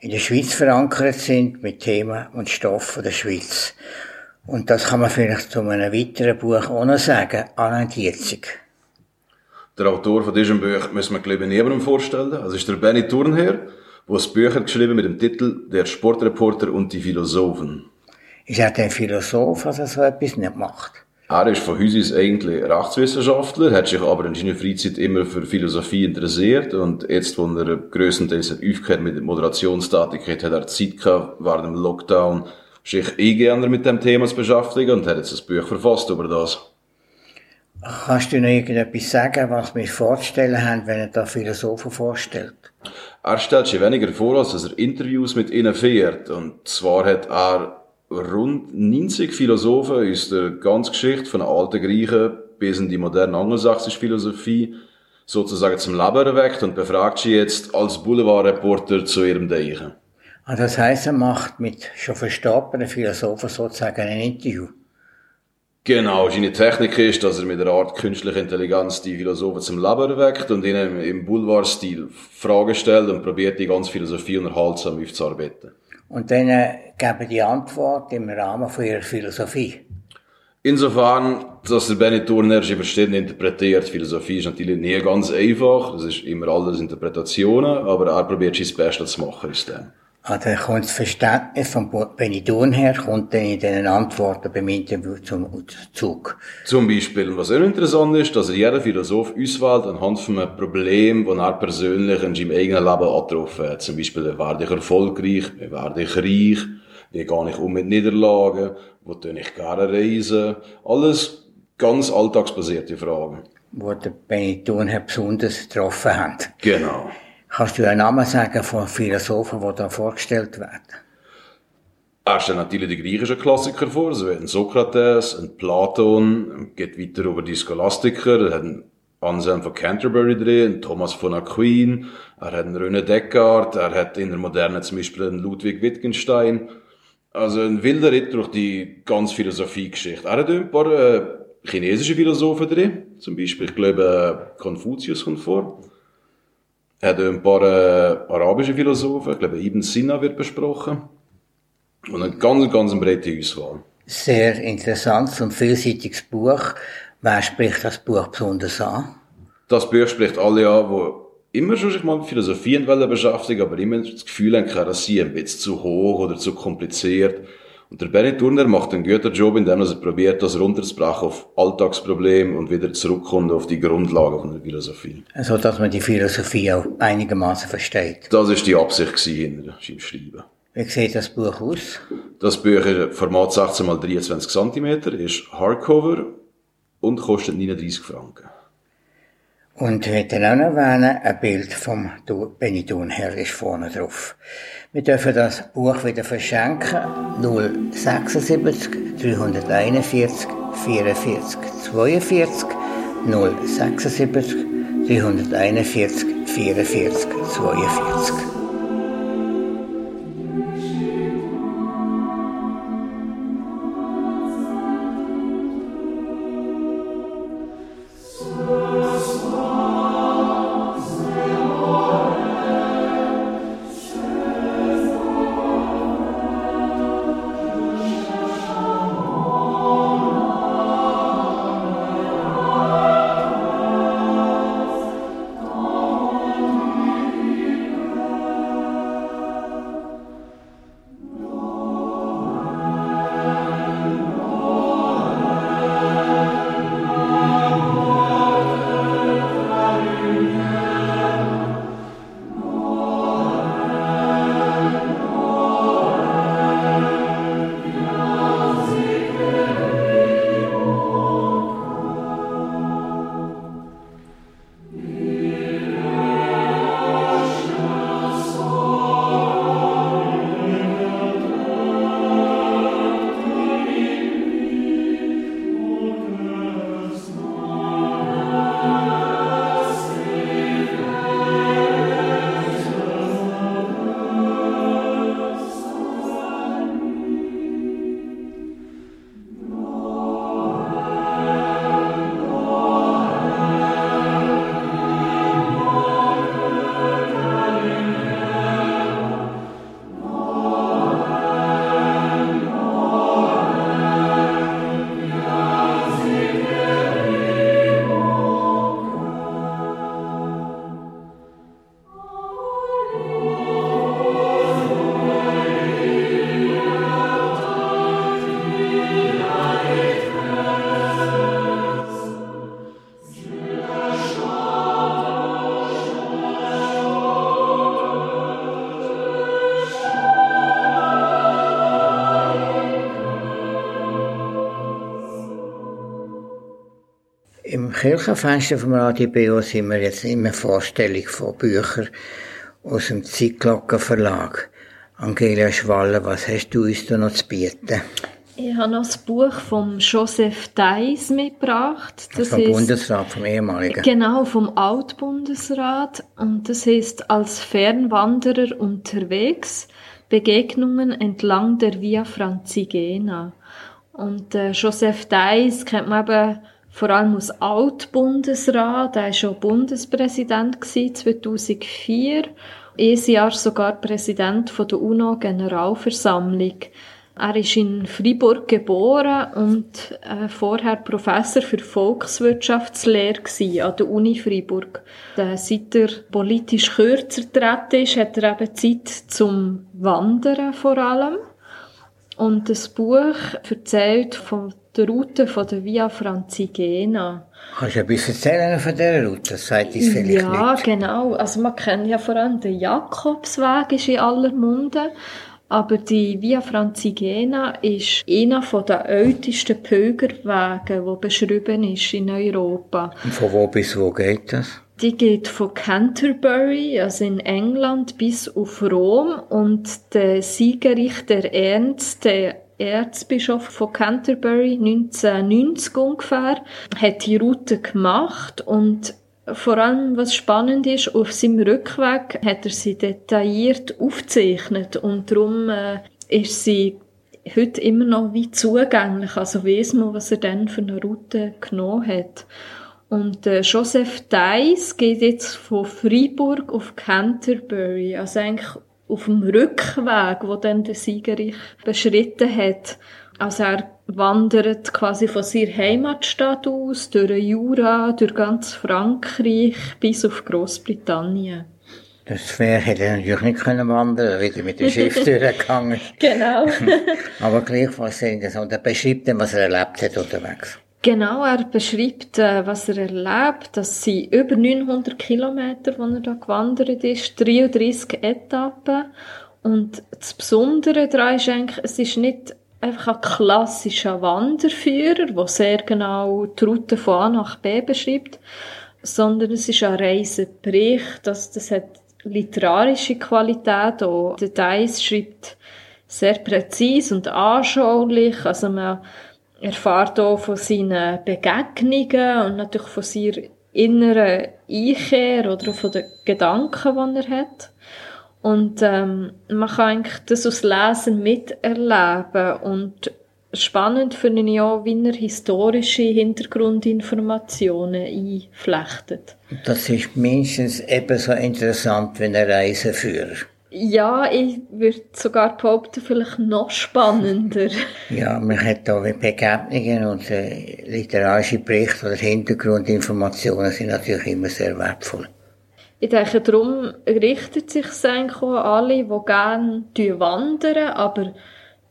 [SPEAKER 1] in der Schweiz verankert sind, mit Themen und Stoff der Schweiz. Und das kann man vielleicht zu einem weiteren Buch auch noch sagen, Alain Dietzig.
[SPEAKER 4] Der Autor von diesem Buch müssen wir, glaube ich, niemandem vorstellen. Das ist der Benny Thurnherr, der das Buch hat geschrieben mit dem Titel Der Sportreporter und die Philosophen.
[SPEAKER 1] Ist er der Philosoph, dass er so etwas nicht macht?
[SPEAKER 4] Er ist von aus eigentlich Rechtswissenschaftler, hat sich aber in seiner Freizeit immer für Philosophie interessiert und jetzt, wo er grösstenteils aufgehört mit der Moderationstätigkeit, hat er Zeit gehabt, während dem Lockdown, sich eingehender mit dem Thema zu beschäftigen und hat jetzt ein Buch verfasst über das.
[SPEAKER 1] Kannst du noch irgendetwas sagen, was wir vorzustellen haben, wenn er da Philosophen vorstellt?
[SPEAKER 4] Er stellt sich weniger vor, als dass er Interviews mit ihnen fährt. Und zwar hat er rund 90 Philosophen aus der ganzen Geschichte, von den alten Griechen bis in die moderne angelsächsische Philosophie, sozusagen zum Leben erweckt und befragt sie jetzt als Boulevardreporter zu ihrem Denken.
[SPEAKER 1] Ah, das heisst, er macht mit schon verstorbenen Philosophen sozusagen ein Interview.
[SPEAKER 4] Genau, seine Technik ist, dass er mit einer Art künstlicher Intelligenz die Philosophen zum Leben erweckt und ihnen im Boulevard-Stil Fragen stellt und probiert, die ganze Philosophie unterhaltsam aufzuarbeiten.
[SPEAKER 1] Und dann äh, geben die Antwort im Rahmen von ihrer Philosophie.
[SPEAKER 4] Insofern, dass der Benny Turner sie verschieden interpretiert. Philosophie ist natürlich nie ganz einfach. Das ist immer alles Interpretationen, aber er probiert sein Bestes zu machen aus dem.
[SPEAKER 1] Also kommt das Verständnis von Benidorm her, kommt dann in den Antworten beim Interview zum Zug.
[SPEAKER 4] Zum Beispiel, was auch interessant ist, dass er jeder Philosoph auswählt anhand von einem Problem, das er persönlich in seinem eigenen Leben angetroffen hat. Zum Beispiel, wie werde ich erfolgreich, wie werde ich reich, wie gehe ich um mit Niederlagen, wo tue ich gerne reisen. Alles ganz alltagsbasierte Fragen.
[SPEAKER 1] Wo der Benidorm besonders getroffen hat.
[SPEAKER 4] Genau.
[SPEAKER 1] Kannst du einen Namen sagen von Philosophen, die da vorgestellt werden?
[SPEAKER 4] Er stellt natürlich die griechischen Klassiker vor, so ein Sokrates, ein Platon, geht weiter über die Scholastiker, er hat Anselm von Canterbury drin, Thomas von Aquin, er hat einen René Descartes, er hat in der Moderne zum Beispiel einen Ludwig Wittgenstein. Also ein wilder Ritt durch die ganze Philosophiegeschichte. Er hat ein paar äh, chinesische Philosophen drin, zum Beispiel, ich glaube, äh, Konfuzius kommt vor. Er hat ein paar äh, arabische Philosophen, ich glaube Ibn Sina wird besprochen. Und eine ganz, ganz breite Auswahl.
[SPEAKER 1] Sehr interessantes und vielseitiges Buch. Wer spricht das Buch besonders an?
[SPEAKER 4] Das Buch spricht alle an, die immer schon sich mal mit Philosophie beschäftigen, aber immer das Gefühl haben, dass sie ein bisschen zu hoch oder zu kompliziert und der Benny Turner macht einen guten Job, indem er probiert, das runterzubrechen auf Alltagsprobleme und wieder zurückkommt auf die Grundlagen von der Philosophie.
[SPEAKER 1] Also, dass man die Philosophie auch einigermaßen versteht.
[SPEAKER 4] Das ist die Absicht hinter seinem Schreiben.
[SPEAKER 1] Wie sieht das Buch aus?
[SPEAKER 4] Das Buch ist Format 16 x 23 cm, ist Hardcover und kostet 39 Franken.
[SPEAKER 1] Und möchte auch noch erwähnen, ein Bild vom Benidorm her ist vorne drauf. Wir dürfen das Buch wieder verschenken. 076 341 44 42 076 341 44 42. Kirchenfenster vom Radio BO sind wir jetzt immer Vorstellung von Büchern aus dem Zeitglockenverlag. Angelia Schwaller, was hast du uns da noch zu bieten?
[SPEAKER 2] Ich habe noch das Buch von Joseph Deiss mitgebracht.
[SPEAKER 1] Das vom Bundesrat, vom ehemaligen.
[SPEAKER 2] Genau, vom Altbundesrat. Und das heißt als Fernwanderer unterwegs, Begegnungen entlang der Via Francigena. Und äh, Joseph Deiss kennt man eben vor allem als Altbundesrat. Er war schon Bundespräsident 2004. Ein Jahr sogar Präsident der UNO-Generalversammlung. Er ist in Freiburg geboren und äh, vorher Professor für Volkswirtschaftslehre an der Uni Freiburg. Äh, seit er politisch kürzer treten ist, hat er eben Zeit zum Wandern vor allem. Und das Buch erzählt von der Route von der Via Francigena.
[SPEAKER 1] Kannst du ein bisschen erzählen von dieser Route? Das sagt uns vielleicht
[SPEAKER 2] Ja, nicht. genau. Also man kennt ja vor allem den Jakobsweg, ist in aller Munde. Aber die Via Francigena ist einer der ältesten Pilgerwege, der beschrieben ist in Europa.
[SPEAKER 1] Und von wo bis wo geht das?
[SPEAKER 2] Die geht von Canterbury, also in England, bis auf Rom und der Siegerrichter Ernst, der Erzbischof von Canterbury 1990 ungefähr, hat die Route gemacht und vor allem, was spannend ist, auf seinem Rückweg hat er sie detailliert aufgezeichnet und darum äh, ist sie heute immer noch wie zugänglich. Also weiss man, was er dann für eine Route genommen hat. Und äh, Joseph Deiss geht jetzt von Freiburg auf Canterbury, also eigentlich auf dem Rückweg, wo dann der Siegerich beschritten hat. Also er wandert quasi von seiner Heimatstadt aus, durch Jura, durch ganz Frankreich bis auf Großbritannien.
[SPEAKER 1] Das Pferd hätte er natürlich nicht können wandern, weil er mit dem Schiff durchgegangen
[SPEAKER 2] Genau.
[SPEAKER 1] Aber gleichfalls sehr interessant. Er beschreibt dann, was er erlebt hat unterwegs.
[SPEAKER 2] Genau, er beschreibt, äh, was er erlebt. Das sind über 900 Kilometer, die er da gewandert ist, 33 Etappen. Und das Besondere daran ist eigentlich, es ist nicht einfach ein klassischer Wanderführer, der sehr genau die Route von A nach B beschreibt, sondern es ist ein Reisebericht, das, das hat literarische Qualität auch. Der Deiss schreibt sehr präzise und anschaulich, also man erfahrt auch von seinen Begegnungen und natürlich von seiner inneren Einkehr oder von den Gedanken, die er hat. Und ähm, man kann eigentlich das aus Lesen miterleben und spannend finde ich auch, wie er historische Hintergrundinformationen einflechtet.
[SPEAKER 1] Das ist mindestens ebenso interessant wie ein Reiseführer.
[SPEAKER 2] Ja, ich würde sogar behaupten, vielleicht noch spannender.
[SPEAKER 1] ja, man hat da Begegnungen und äh, literarische Berichte oder Hintergrundinformationen sind natürlich immer sehr wertvoll.
[SPEAKER 2] Ich denke, darum richtet sich es eigentlich an alle, die gerne wandern, aber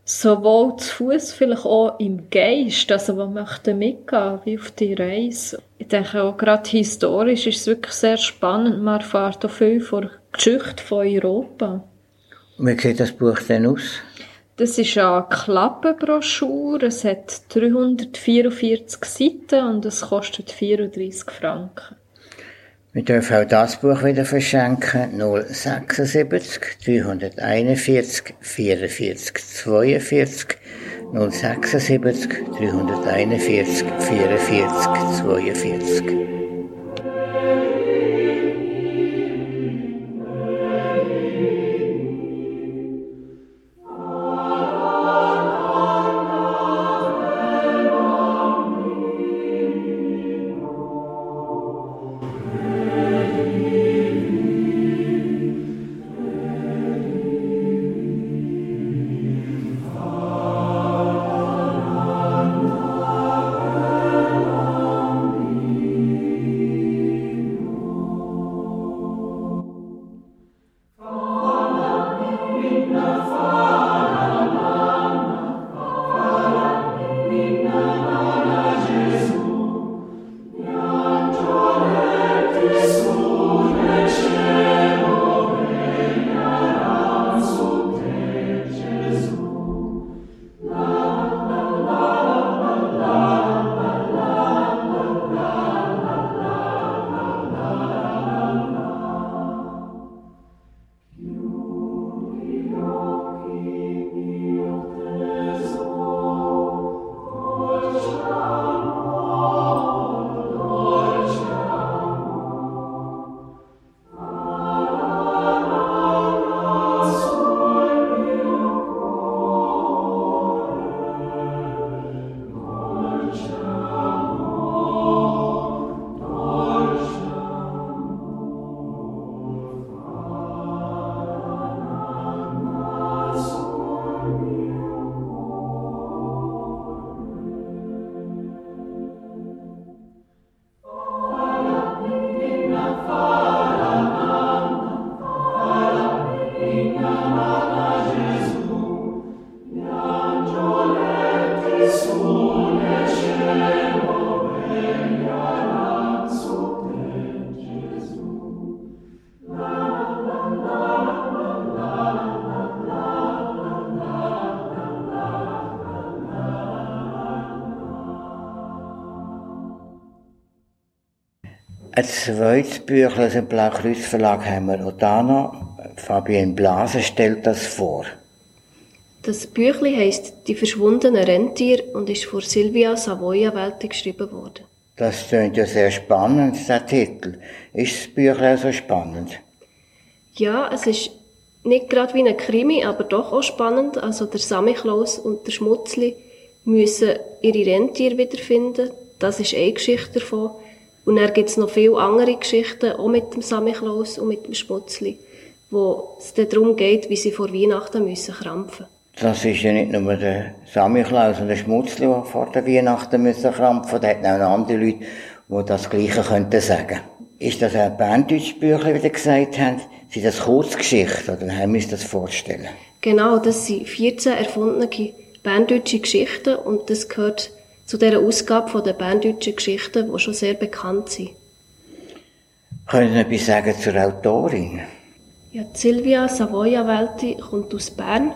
[SPEAKER 2] sowohl zu Fuß vielleicht auch im Geist, also die möchten mitgehen, wie auf die Reise. Ich denke auch gerade historisch ist es wirklich sehr spannend. Man erfährt auch viel von der Geschichte von Europa.
[SPEAKER 1] Wie sieht das Buch denn aus?
[SPEAKER 2] Das ist eine Klappenbroschüre. Es hat 344 Seiten und es kostet 34 Franken.
[SPEAKER 1] Wir dürfen auch das Buch wieder verschenken. 076 341 44 42 076 341 44 42 Ein zweites Büchlein aus dem Blaukreuz Verlag haben wir auch da noch. Fabienne Blase stellt das vor.
[SPEAKER 3] Das Büchlein heisst Die verschwundenen Rentier und ist von Silvia Savoia Welti geschrieben worden.
[SPEAKER 1] Das klingt ja sehr spannend, der Titel. Ist das Büchlein so spannend?
[SPEAKER 3] Ja, es ist nicht gerade wie ein Krimi, aber doch auch spannend. Also der Samichlaus und der Schmutzli müssen ihre Rentier wiederfinden. Das ist eine Geschichte davon. Und dann gibt es noch viele andere Geschichten, auch mit dem Samichlaus und mit dem Schmutzli, wo es dann darum geht, wie sie vor Weihnachten müssen krampfen
[SPEAKER 1] Das ist ja nicht nur der Samichlaus und der Schmutzli, die vor der Weihnachten müssen krampfen. Da hat auch noch andere Leute, die das Gleiche könnten sagen. Ist das ein Berndeutsch-Büchlein, wie Sie gesagt haben? Sind das Kurzgeschichten oder haben wir uns das vorstellen?
[SPEAKER 3] Genau, das sind 14 erfundene berndeutsche Geschichten und das gehört zu dieser Ausgabe von der berndeutschen Geschichten, die schon sehr bekannt sind.
[SPEAKER 1] Können Sie etwas sagen zur Autorin?
[SPEAKER 3] Ja, Silvia Savoia Welti kommt aus Bern,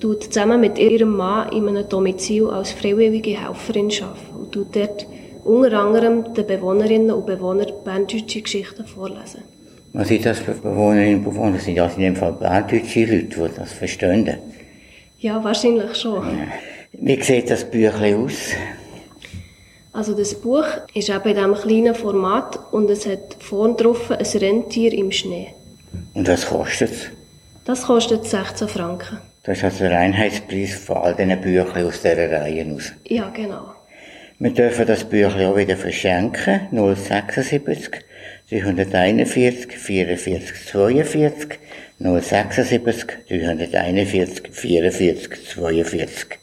[SPEAKER 3] tut zusammen mit ihrem Mann in einem Domizil als freiwillige Helferin arbeiten und tut dort unter anderem den Bewohnerinnen und Bewohnern berndeutsche Geschichten vorlesen.
[SPEAKER 1] Was sind das für Bewohnerinnen und Bewohner? Sind das in dem Fall berndeutsche Leute, die das verstehen?
[SPEAKER 3] Ja, wahrscheinlich schon. Ja.
[SPEAKER 1] Wie sieht das Büchlein aus?
[SPEAKER 3] Also das Buch ist eben in diesem kleinen Format und es hat vorn drauf ein Rentier im Schnee.
[SPEAKER 1] Und was kostet es?
[SPEAKER 3] Das kostet 16 Franken.
[SPEAKER 1] Das ist also der Reinheitspreis von all diesen Büchern aus dieser Reihe aus.
[SPEAKER 3] Ja, genau.
[SPEAKER 1] Wir dürfen das Büchlein auch wieder verschenken. 076 341 44 42 076 341 44 42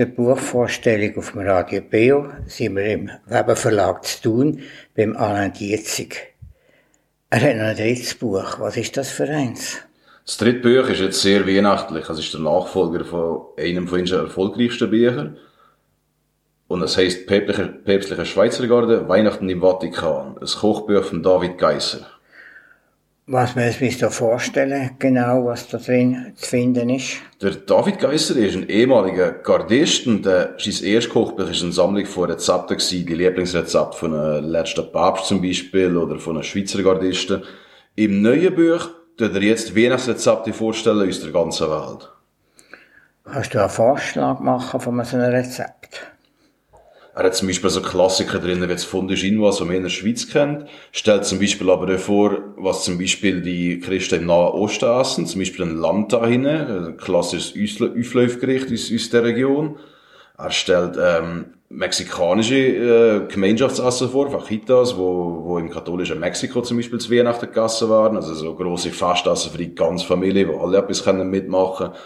[SPEAKER 1] unserer Buchvorstellung auf dem Radio Beo sind wir im Weber Verlag zu tun, beim Alain Dietzig. Er hat noch ein drittes Buch. Was ist das für eins?
[SPEAKER 4] Das dritte Buch ist jetzt sehr weihnachtlich. Es ist der Nachfolger von einem von unseren erfolgreichsten Büchern. Und es heisst Päpstlicher, Päpstlicher Schweizer Garde, Weihnachten im Vatikan. Ein Kochbuch von David Geisser.
[SPEAKER 1] Was man sich da vorstellen, genau, was da drin zu finden ist?
[SPEAKER 4] Der David Geisser ist ein ehemaliger Gardist und äh, sein erstes Kochbuch ist eine Sammlung von Rezepten gewesen, die Lieblingsrezepte von einem letzten Papst zum Beispiel oder von einem Schweizer Gardisten. Im neuen Buch tut er jetzt Weihnachtsrezepte vorstellen aus der ganzen Welt.
[SPEAKER 1] Kannst du einen Vorschlag machen von so einem Rezept?
[SPEAKER 4] Er hat zum Beispiel so Klassiker drin, wie das Chinois, was man in der Schweiz kennt. Stellt zum Beispiel aber vor, was zum Beispiel die Christen im Nahen Osten essen. Zum Beispiel ein Lanta ein klassisches Auflaufgericht aus, aus der Region. Er stellt, ähm, mexikanische äh, Gemeinschaftsessen vor, Fajitas, wo, wo im katholischen Mexiko zum Beispiel zu Weihnachten gegessen waren. Also so grosse Festessen für die ganze Familie, wo alle etwas mitmachen können.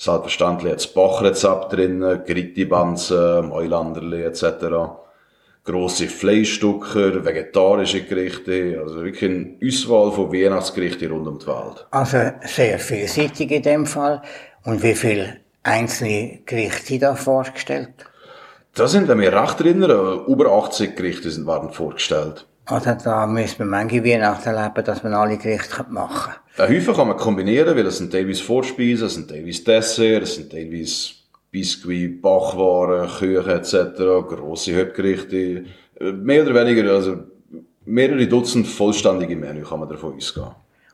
[SPEAKER 4] Selbstverständlich hat das Bachrezept drin, Gritti-Banzen, Mäulanderli etc. grosse Fleischstücke, vegetarische Gerichte, also wirklich eine Auswahl von Weihnachtsgerichten rund um die Welt.
[SPEAKER 1] Also sehr vielseitig in dem Fall. Und wie viele einzelne Gerichte da vorgestellt?
[SPEAKER 4] Da sind, wenn wir recht erinnern, über 80 Gerichte sind, waren vorgestellt.
[SPEAKER 1] Also da müssen wir manche Weihnachten erleben, dass man alle Gerichte machen
[SPEAKER 4] kann. Einen Häufig kann man kombinieren, weil es sind teilweise Vorspeisen, es sind teilweise Dessert, es sind teilweise Biskuit, Backwaren, Küchen etc., grosse Hauptgerichte, äh, mehr oder weniger, also mehrere Dutzend vollständige Menü kann man davon ausgehen.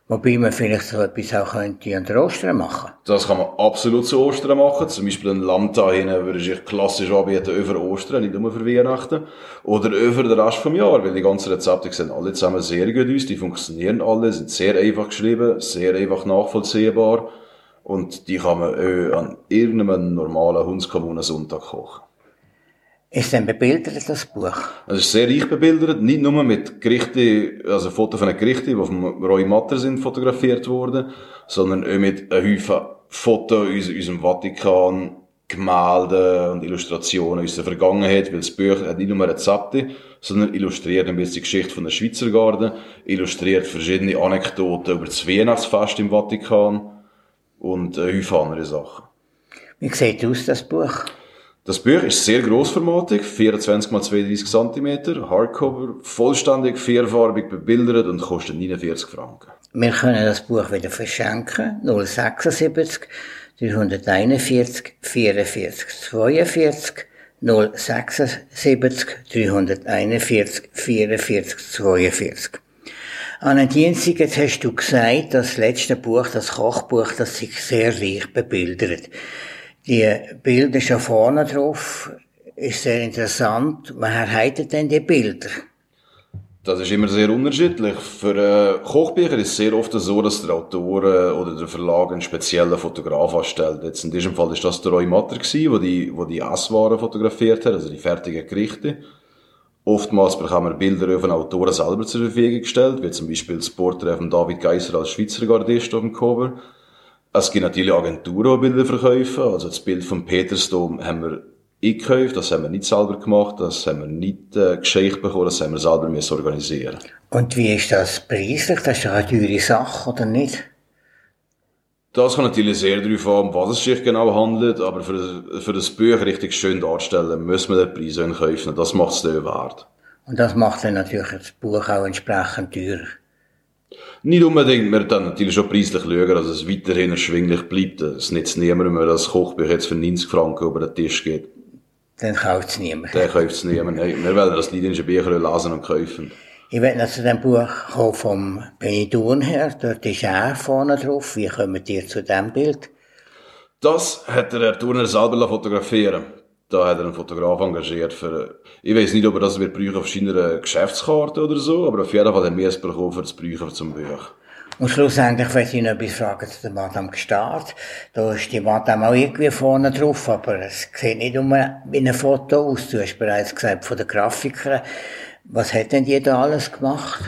[SPEAKER 1] Wobei man vielleicht so etwas auch könnte an der Ostern machen.
[SPEAKER 4] Das kann man absolut zu Ostern machen. Zum Beispiel ein Lamm da hinten würde ich klassisch anbieten über Ostern, nicht nur für Weihnachten. Oder über den Rest vom Jahr, weil die ganzen Rezepte sehen alle zusammen sehr gut aus, die funktionieren alle, sind sehr einfach geschrieben, sehr einfach nachvollziehbar. Und die kann man auch an irgendeinem normalen hundskommunen Sonntag kochen.
[SPEAKER 1] Ist denn bebildert, das Buch?
[SPEAKER 4] Es ist sehr reich bebildert, nicht nur mit Gerichten, also Fotos von den Gerichten, die von Roy Matter sind fotografiert worden, sondern auch mit einem Haufen Fotos aus unserem Vatikan, Gemälde und Illustrationen aus der Vergangenheit, weil das Buch hat nicht nur Rezepte, sondern illustriert ein bisschen die Geschichte von der Schweizer Garde, illustriert verschiedene Anekdoten über das Weihnachtsfest im Vatikan, und fünf andere Sachen.
[SPEAKER 1] Wie sieht aus, das Buch?
[SPEAKER 4] Das Buch ist sehr grossformatig, 24 x 32 cm, Hardcover, vollständig vierfarbig bebildert und kostet 49 Franken.
[SPEAKER 1] Wir können das Buch wieder verschenken. 076 341 44 42 076 341 44 42. An Dienstag, jetzt hast du gesagt, das letzte Buch, das Kochbuch, das sich sehr reich bebildert. Die Bilder schon vorne drauf, ist sehr interessant. Woher halten denn die Bilder?
[SPEAKER 4] Das ist immer sehr unterschiedlich. Für äh, Kochbücher ist es sehr oft so, dass der Autor äh, oder der Verlag einen speziellen Fotograf anstellt. Jetzt in diesem Fall ist das der Roy Matter gewesen, wo die, wo die Esswaren fotografiert hat, also die fertigen Gerichte. Oftmals bekommen wir Bilder von Autoren selber zur Verfügung gestellt, wie zum Beispiel das Porträt von David Geisser als Schweizer Gardist auf dem Cover. Es gibt natürlich Agenturen, die Bilder verkaufen. Also das Bild vom Petersdom haben wir eingekauft, das haben wir nicht selber gemacht, das haben wir nicht äh, geschenkt bekommen, das haben wir selber müssen organisieren.
[SPEAKER 1] Und wie ist das preislich? Das ist doch eine teure Sache, oder nicht?
[SPEAKER 4] Das kann natürlich sehr darauf an, was es sich genau handelt, aber für, für das Buch richtig schön darstellen, müssen wir den Preis kaufen. Das macht es dann wert.
[SPEAKER 1] Und das macht dann natürlich das Buch auch entsprechend teurer.
[SPEAKER 4] Nicht unbedingt. Wir dann natürlich schon preislich schauen, dass es weiterhin erschwinglich bleibt. Es nützt niemandem, wenn das Kochbuch jetzt für 90 Franken über den Tisch geht.
[SPEAKER 1] Dann kauft es niemand.
[SPEAKER 4] Dann kauft es niemand. wir wollen das leidinische Bücher lesen und kaufen.
[SPEAKER 1] Ich will noch zu dem Buch kommen vom Benidorm her. Dort ist er vorne drauf. Wie kommen ihr zu dem Bild?
[SPEAKER 4] Das hat der Herr Turner selber fotografieren Da hat er einen Fotograf engagiert für, ich weiß nicht, ob er das wird brauchen auf seiner Geschäftskarte oder so, aber auf jeden Fall haben wir es bekommen für das Brüchen zum Buch.
[SPEAKER 1] Und schlussendlich möchte ich noch etwas fragen zu der Madame Gestart. Da ist die Madame auch irgendwie vorne drauf, aber es sieht nicht immer wie ein Foto aus. Du hast bereits gesagt, von den Grafikern. Was hat denn die da alles gemacht?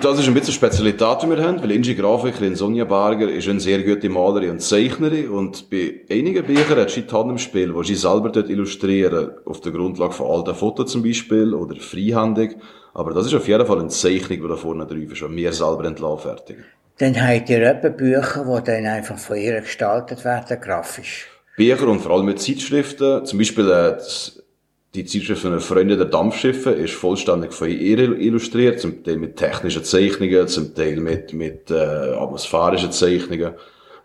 [SPEAKER 4] Das ist ein bisschen Spezialität, die wir haben, weil Ingi Grafikerin Sonja Berger ist eine sehr gute Malerin und Zeichnerin und bei einigen Büchern hat sie Tandemspiel, wo sie selber dort illustrieren, auf der Grundlage von alten Fotos zum Beispiel oder freihändig. Aber das ist auf jeden Fall eine Zeichnung, die da vorne drauf ist, und wir selber entlassen fertig.
[SPEAKER 1] Dann habt ihr etwa Bücher, die dann einfach von ihr gestaltet werden, grafisch?
[SPEAKER 4] Bücher und vor allem mit Zeitschriften, zum Beispiel äh, die Zeitschrift von Freunde der Dampfschiffe ist vollständig von ihr illustriert, zum Teil mit technischen Zeichnungen, zum Teil mit, mit äh, atmosphärischen Zeichnungen.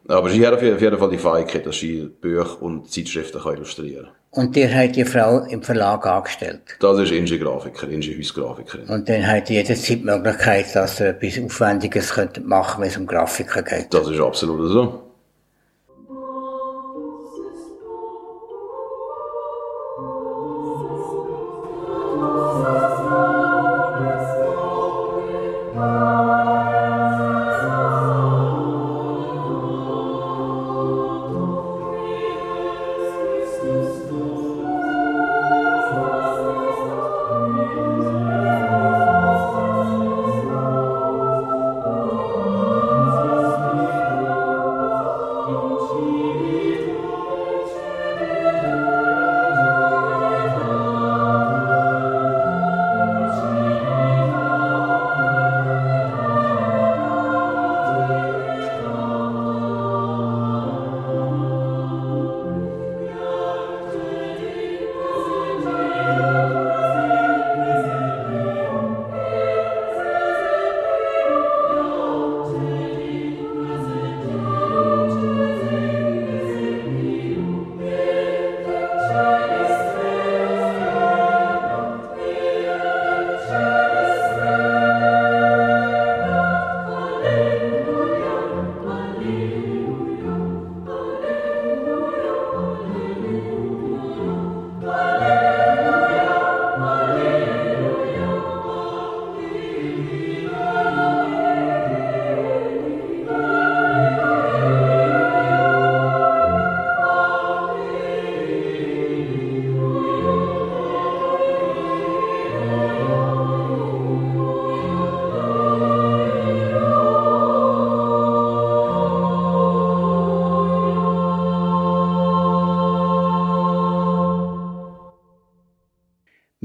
[SPEAKER 4] Aber sie hat auf jeden Fall die Fähigkeit, dass sie Bücher und Zeitschriften kann illustrieren kann.
[SPEAKER 1] Und ihr habt die Frau im Verlag angestellt?
[SPEAKER 4] Das ist Inge Grafiker, Inge Hausgrafikerin.
[SPEAKER 1] Und dann ihr jederzeit die Möglichkeit, dass ihr etwas Aufwendiges könnt machen wenn es um Grafiker geht?
[SPEAKER 4] Das ist absolut so.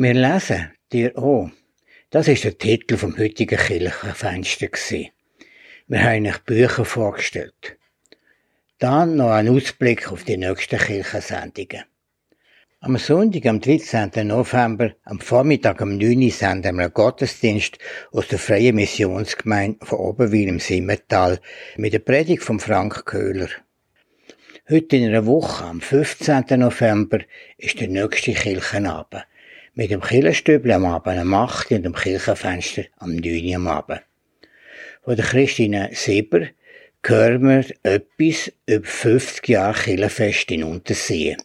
[SPEAKER 1] Wir lesen dir auch. Das ist der Titel vom heutigen Kirchenfenster Wir haben euch Bücher vorgestellt. Dann noch ein Ausblick auf die nächsten Kirchensendungen. Am Sonntag, am 13. November, am Vormittag um 9 Uhr senden wir einen Gottesdienst aus der Freien Missionsgemeinde von Oberwil im Simmental mit der Predigt von Frank Köhler. Heute in einer Woche, am 15. November, ist der nächste Kirchenabend. Mit dem Kirchenstübel am Abend am 8 und dem Kirchenfenster am 9 Uhr am Abend. Von der Christine Sieber hören wir etwas über 50 Jahre Kirchenfest in Unterseen.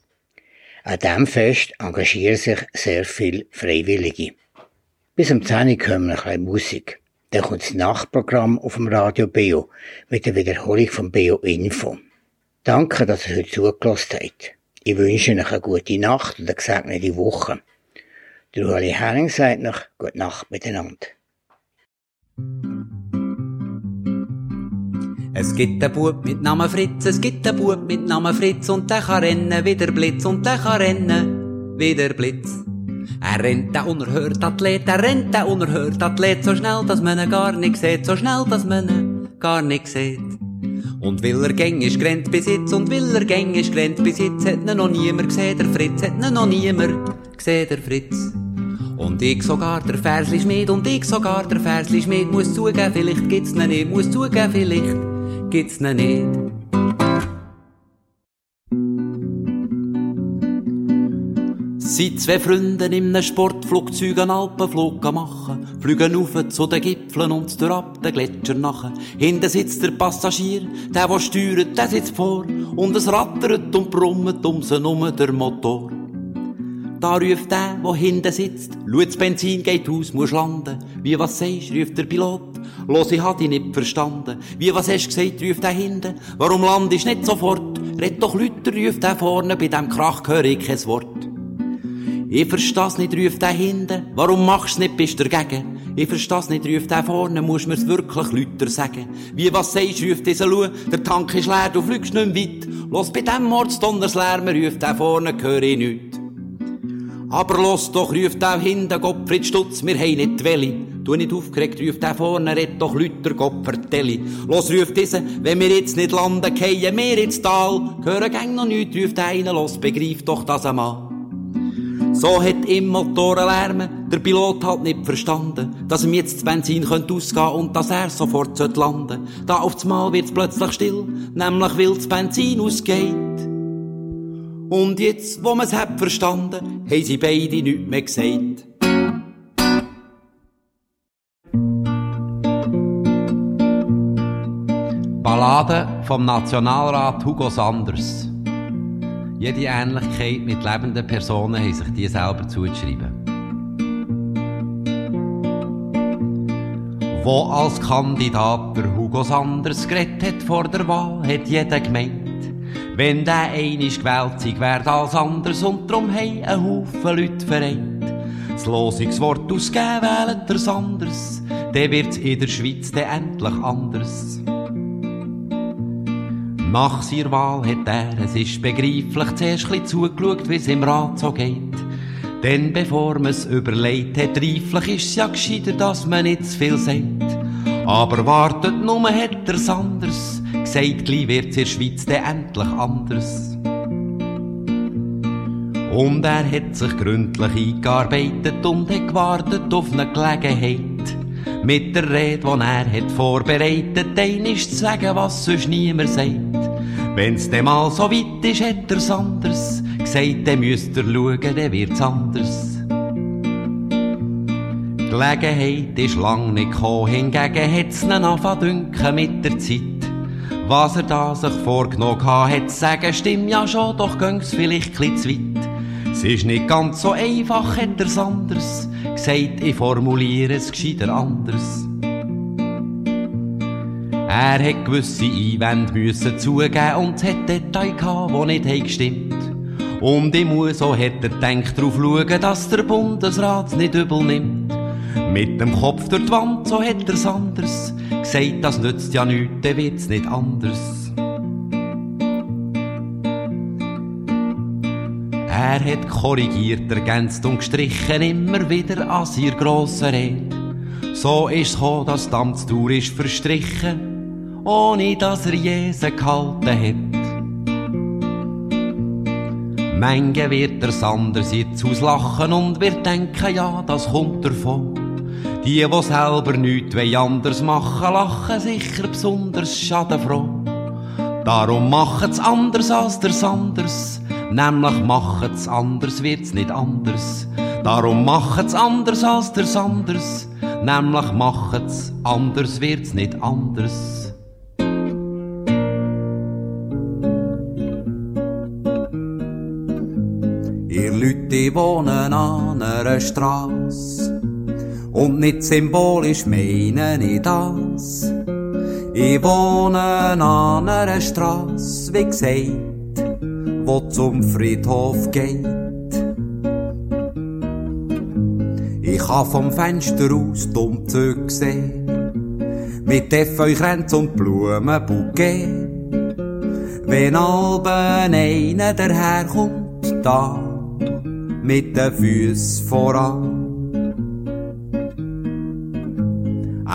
[SPEAKER 1] An diesem Fest engagieren sich sehr viele Freiwillige. Bis um 10 Uhr hören wir ein bisschen Musik. Dann kommt das Nachtprogramm auf dem Radio Bio mit der Wiederholung von Bio Info. Danke, dass ihr heute zugelassen habt. Ich wünsche euch eine gute Nacht und eine gesegnete Woche. Der Ueli Henning sagt noch Gute Nacht miteinander.
[SPEAKER 5] Es gibt einen Bub mit Namen Fritz, es gibt einen Bub mit Namen Fritz und der kann rennen wie der Blitz und der kann rennen wie der Blitz. Er rennt der unerhört Athlet, er rennt der unerhört Athlet so schnell, dass man ihn gar nicht sieht, so schnell, dass man ihn gar nicht sieht. Und will er gängisch grennt bis jetzt, und will er gängisch grennt bis jetzt, hat ihn noch niemand gesehen, der Fritz, hat ihn noch niemand gesehen, der Fritz. Und ich sogar der Versli Schmied, und ich sogar der Versli Schmied, muss zugeben, vielleicht gibt's ihn nicht, muss zugeben, vielleicht gibt's ne nicht. Sind zwei Freunde in einem Sportflugzeug einen Alpenflug machen, fliegen auf zu den Gipfeln und durch ab den Gletscher nachher. Hinten sitzt der Passagier, der, der steuert, der sitzt vor, und es rattert und brummt um sie um der Motor. Da ruft der, der hinten sitzt, schau, das Benzin geht aus, muss landen. Wie was sagst, ruft der Pilot. Los, ich hab dich nicht verstanden. Wie was hast gesagt, ruft der hinten. Warum landest nicht sofort? Red doch Lüter, ruft der vorne, bei dem Krach höre ich kein Wort. Ich versteh's nicht, ruft der hinten. Warum machst nicht, bist dagegen? Ich versteh's nicht, ruft der vorne, muss mir's wirklich Lüter sagen. Wie was sagst, ruft dieser Lu, der Tank ist leer, du fliegst nicht weit. Los, bei dem Mordsdonnerslärm, ruft der vorne, höre ich nichts. Aber los doch, ruft auch hinten Gottfried Stutz, wir haben nicht Welle. Du nicht aufgeregt, ruft auch vorne, red doch Lüter Gopfertelli. Los, ruft diese, wenn wir jetzt nicht landen, keien wir ins Tal. Hören gang noch nichts, ruft einer, los, begreif doch das einmal. So hat im Motoren lärmen, der Pilot hat nicht verstanden, dass ihm jetzt das Benzin könnte ausgehen und dass er sofort landen sollte. Da aufs Mal wird's plötzlich still, nämlich weil das Benzin ausgeht. Und jetzt, wo man's hat verstanden, haben sie beide nichts mehr gesagt. Ballade vom Nationalrat Hugo Sanders. Jede Ähnlichkeit mit lebenden Personen haben sich die selber zugeschrieben. Wo als Kandidat der Hugo Sanders geredet hat vor der Wahl, hat jeder gemeint, wenn der gewählt sei, wär als anders und drum hei ein Haufen Leute vereint. Das Losungswort ausgeben wählen der's anders, dann wird's in der Schweiz dann endlich anders. Nach seiner Wahl hat er, es ist begreiflich, zuerst ein zugeschaut, wie's im Rat so geht. Denn bevor man's überlegt hat, reiflich ist's ja gescheiter, dass man nicht zu viel sagt. Aber wartet nur, hat er's anders gesagt, gleich wird's in der Schweiz dann endlich anders. Und er hat sich gründlich eingearbeitet und hat gewartet auf eine Gelegenheit. Mit der Rede, die er hat vorbereitet, einisch zu sagen, was sonst niemand sagt. Wenn's dem mal so weit ist, hat er's anders gesagt, dann müsst ihr schauen, dann wird's anders. Die Gelegenheit ist lang nicht gekommen, hingegen hat's ihn angefangen mit der Zeit. Was er da sich vorgenommen hat, sagen, stimmt ja schon, doch ging's vielleicht ein zu weit. Es ist nicht ganz so einfach, hat er's anders gesagt, ich formuliere es gescheiter anders. Er hat gewisse Einwände müssen zugeben und hat Details gehabt, die nicht gestimmt Und ich muss, so hat er gedacht, darauf schauen, dass der Bundesrat nicht übel nimmt. Mit dem Kopf durch die Wand, so hat er's anders gesagt, das nützt ja nichts, dann wird's nicht anders. Er hat korrigiert, ergänzt und gestrichen immer wieder an ihr grossen Rede. So ist's gekommen, dass die Amtstour ist verstrichen, ohne dass er Jesen gehalten hat. Menge wird er anders jetzt auslachen und wird denken, ja, das kommt davon. Die, die selber nichts anders machen, lachen sicher besonders schadenfroh. Darum machen's anders als der anders, nämlich machen's anders wird's nicht anders. Darum machen's anders als der anders, nämlich machen's anders wird's nicht anders. Ihr Leute wohnen an einer Straße und nicht symbolisch meine ich das. Ich wohne an einer Straße, wie gesagt, wo zum Friedhof geht. Ich ha vom Fenster aus die Umzüge sehen, mit Efeukränz und Blumenbouquet. Wenn alben einer daherkommt, da mit den Füßen voran.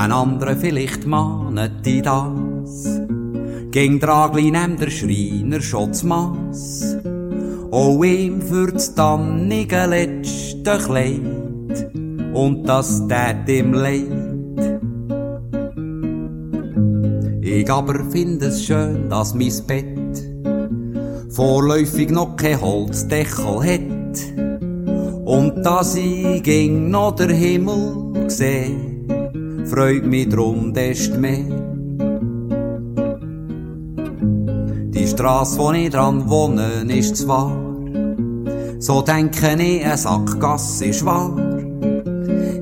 [SPEAKER 5] Ein anderer vielleicht mahnet die das. Ging Dragli nehmt der Schreiner schon Mass. Auch ihm für das dannige letzte Kleid. Und das tät ihm leid. Ich aber find es schön, dass mis Bett vorläufig noch kein Holzdeckel hat. Und dass ich ging noch der Himmel gesehen freut mich drum desto mehr. Die Straße, wo ich dran wohne, ist zwar, so denke ich, ein Sackgasse ist wahr.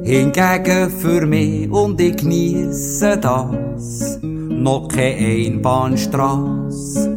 [SPEAKER 5] Hingegen für mich und ich genieße das, noch keine Einbahnstraße.